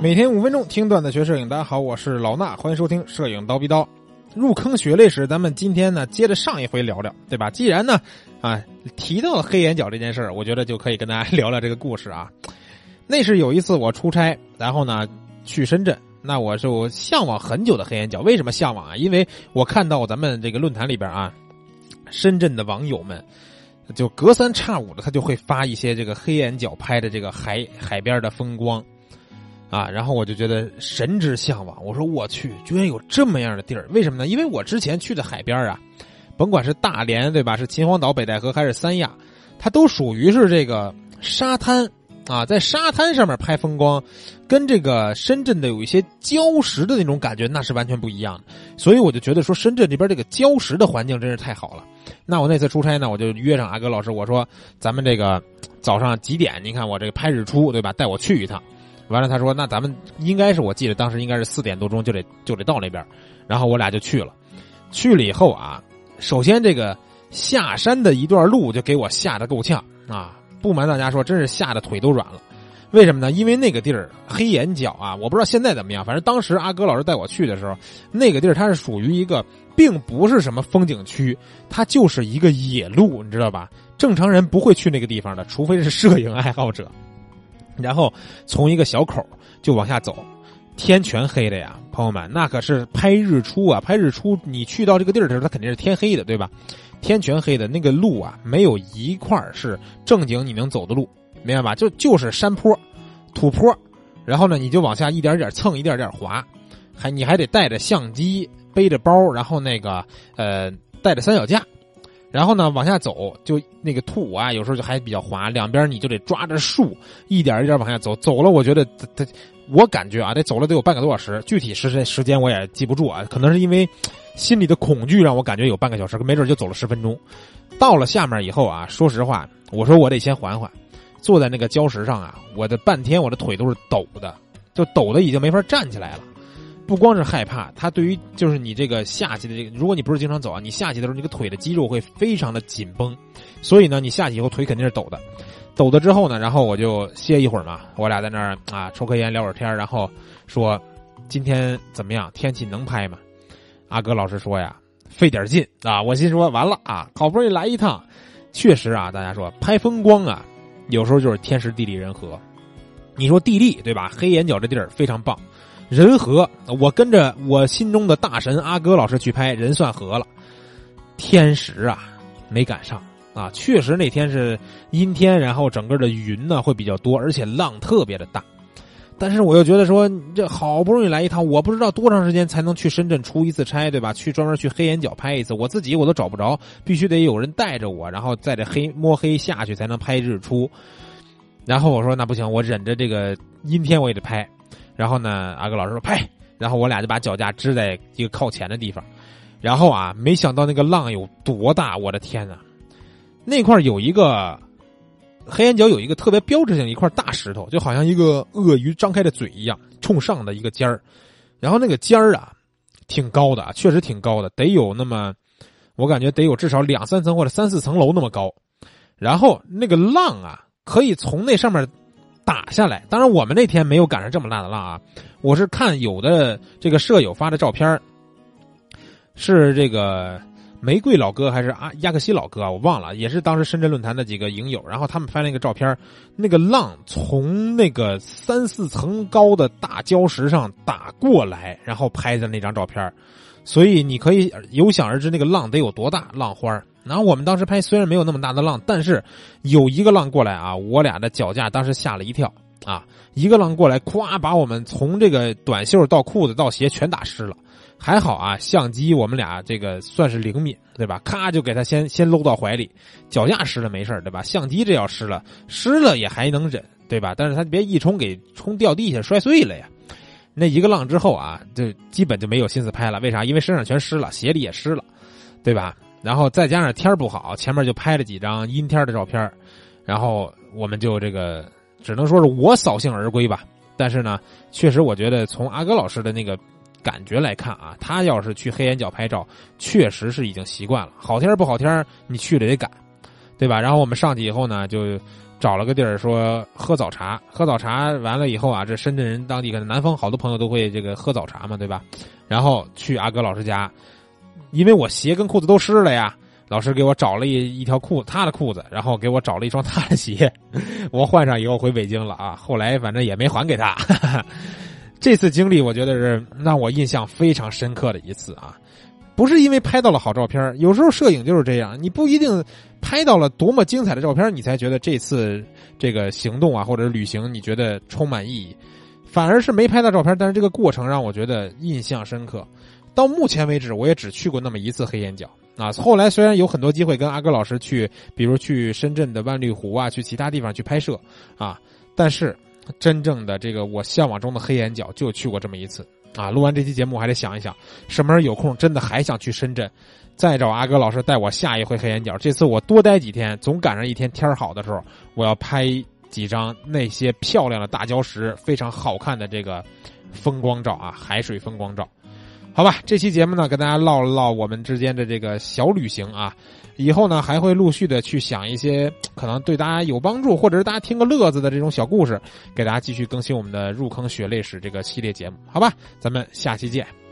每天五分钟听段子学摄影，大家好，我是老衲，欢迎收听摄影刀逼刀。入坑血泪史，咱们今天呢接着上一回聊聊，对吧？既然呢啊提到了黑眼角这件事儿，我觉得就可以跟大家聊聊这个故事啊。那是有一次我出差，然后呢去深圳，那我就向往很久的黑眼角。为什么向往啊？因为我看到咱们这个论坛里边啊，深圳的网友们就隔三差五的他就会发一些这个黑眼角拍的这个海海边的风光。啊，然后我就觉得神之向往。我说我去，居然有这么样的地儿？为什么呢？因为我之前去的海边啊，甭管是大连对吧，是秦皇岛、北戴河还是三亚，它都属于是这个沙滩啊，在沙滩上面拍风光，跟这个深圳的有一些礁石的那种感觉，那是完全不一样的。所以我就觉得说，深圳这边这个礁石的环境真是太好了。那我那次出差呢，我就约上阿哥老师，我说咱们这个早上几点？你看我这个拍日出对吧？带我去一趟。完了，他说：“那咱们应该是，我记得当时应该是四点多钟就得就得到那边，然后我俩就去了。去了以后啊，首先这个下山的一段路就给我吓得够呛啊！不瞒大家说，真是吓得腿都软了。为什么呢？因为那个地儿黑眼角啊，我不知道现在怎么样，反正当时阿哥老师带我去的时候，那个地儿它是属于一个，并不是什么风景区，它就是一个野路，你知道吧？正常人不会去那个地方的，除非是摄影爱好者。”然后从一个小口就往下走，天全黑的呀，朋友们，那可是拍日出啊！拍日出，你去到这个地儿的时候，它肯定是天黑的，对吧？天全黑的那个路啊，没有一块是正经你能走的路，明白吧？就就是山坡、土坡，然后呢，你就往下一点点蹭，一点点滑，还你还得带着相机，背着包，然后那个呃，带着三脚架。然后呢，往下走，就那个土啊，有时候就还比较滑，两边你就得抓着树，一点一点往下走。走了，我觉得他，我感觉啊，得走了得有半个多小时，具体时时间我也记不住啊。可能是因为心里的恐惧让我感觉有半个小时，没准就走了十分钟。到了下面以后啊，说实话，我说我得先缓缓，坐在那个礁石上啊，我的半天我的腿都是抖的，就抖的已经没法站起来了。不光是害怕，它对于就是你这个下去的这个，如果你不是经常走啊，你下去的时候，你个腿的肌肉会非常的紧绷，所以呢，你下去以后腿肯定是抖的，抖的之后呢，然后我就歇一会儿嘛，我俩在那儿啊抽颗烟聊会儿天，然后说今天怎么样，天气能拍吗？阿哥老师说呀，费点劲啊，我心说完了啊，好不容易来一趟，确实啊，大家说拍风光啊，有时候就是天时地利人和，你说地利对吧？黑眼角这地儿非常棒。人和，我跟着我心中的大神阿哥老师去拍，人算和了。天时啊，没赶上啊，确实那天是阴天，然后整个的云呢会比较多，而且浪特别的大。但是我又觉得说，这好不容易来一趟，我不知道多长时间才能去深圳出一次差，对吧？去专门去黑眼角拍一次，我自己我都找不着，必须得有人带着我，然后在这黑摸黑下去才能拍日出。然后我说那不行，我忍着这个阴天我也得拍。然后呢，阿哥老师说拍，然后我俩就把脚架支在一个靠前的地方，然后啊，没想到那个浪有多大，我的天呐！那块有一个黑眼角，有一个特别标志性一块大石头，就好像一个鳄鱼张开的嘴一样，冲上的一个尖儿，然后那个尖儿啊，挺高的，确实挺高的，得有那么，我感觉得有至少两三层或者三四层楼那么高，然后那个浪啊，可以从那上面。打下来，当然我们那天没有赶上这么大的浪啊。我是看有的这个舍友发的照片是这个玫瑰老哥还是阿亚克西老哥啊？我忘了，也是当时深圳论坛的几个影友，然后他们拍了一个照片那个浪从那个三四层高的大礁石上打过来，然后拍的那张照片所以你可以有想而知那个浪得有多大，浪花然后我们当时拍，虽然没有那么大的浪，但是有一个浪过来啊，我俩的脚架当时吓了一跳啊！一个浪过来，咵把我们从这个短袖到裤子到鞋全打湿了。还好啊，相机我们俩这个算是灵敏，对吧？咔就给他先先搂到怀里，脚架湿了没事对吧？相机这要湿了，湿了也还能忍，对吧？但是他别一冲给冲掉地下摔碎了呀。那一个浪之后啊，就基本就没有心思拍了。为啥？因为身上全湿了，鞋里也湿了，对吧？然后再加上天不好，前面就拍了几张阴天的照片然后我们就这个只能说是我扫兴而归吧。但是呢，确实我觉得从阿哥老师的那个感觉来看啊，他要是去黑眼角拍照，确实是已经习惯了。好天不好天，你去了得赶，对吧？然后我们上去以后呢，就找了个地儿说喝早茶，喝早茶完了以后啊，这深圳人当地可能南方好多朋友都会这个喝早茶嘛，对吧？然后去阿哥老师家，因为我鞋跟裤子都湿了呀，老师给我找了一一条裤他的裤子，然后给我找了一双 他的鞋，我换上以后回北京了啊。后来反正也没还给他。这次经历我觉得是让我印象非常深刻的一次啊。不是因为拍到了好照片，有时候摄影就是这样，你不一定拍到了多么精彩的照片，你才觉得这次这个行动啊或者旅行你觉得充满意义，反而是没拍到照片，但是这个过程让我觉得印象深刻。到目前为止，我也只去过那么一次黑眼角啊。后来虽然有很多机会跟阿哥老师去，比如去深圳的万绿湖啊，去其他地方去拍摄啊，但是真正的这个我向往中的黑眼角就去过这么一次。啊，录完这期节目，还得想一想，什么时候有空，真的还想去深圳，再找阿哥老师带我下一回黑眼角。这次我多待几天，总赶上一天天好的时候，我要拍几张那些漂亮的大礁石、非常好看的这个风光照啊，海水风光照。好吧，这期节目呢，跟大家唠了唠我们之间的这个小旅行啊。以后呢，还会陆续的去想一些可能对大家有帮助，或者是大家听个乐子的这种小故事，给大家继续更新我们的入坑血泪史这个系列节目，好吧？咱们下期见。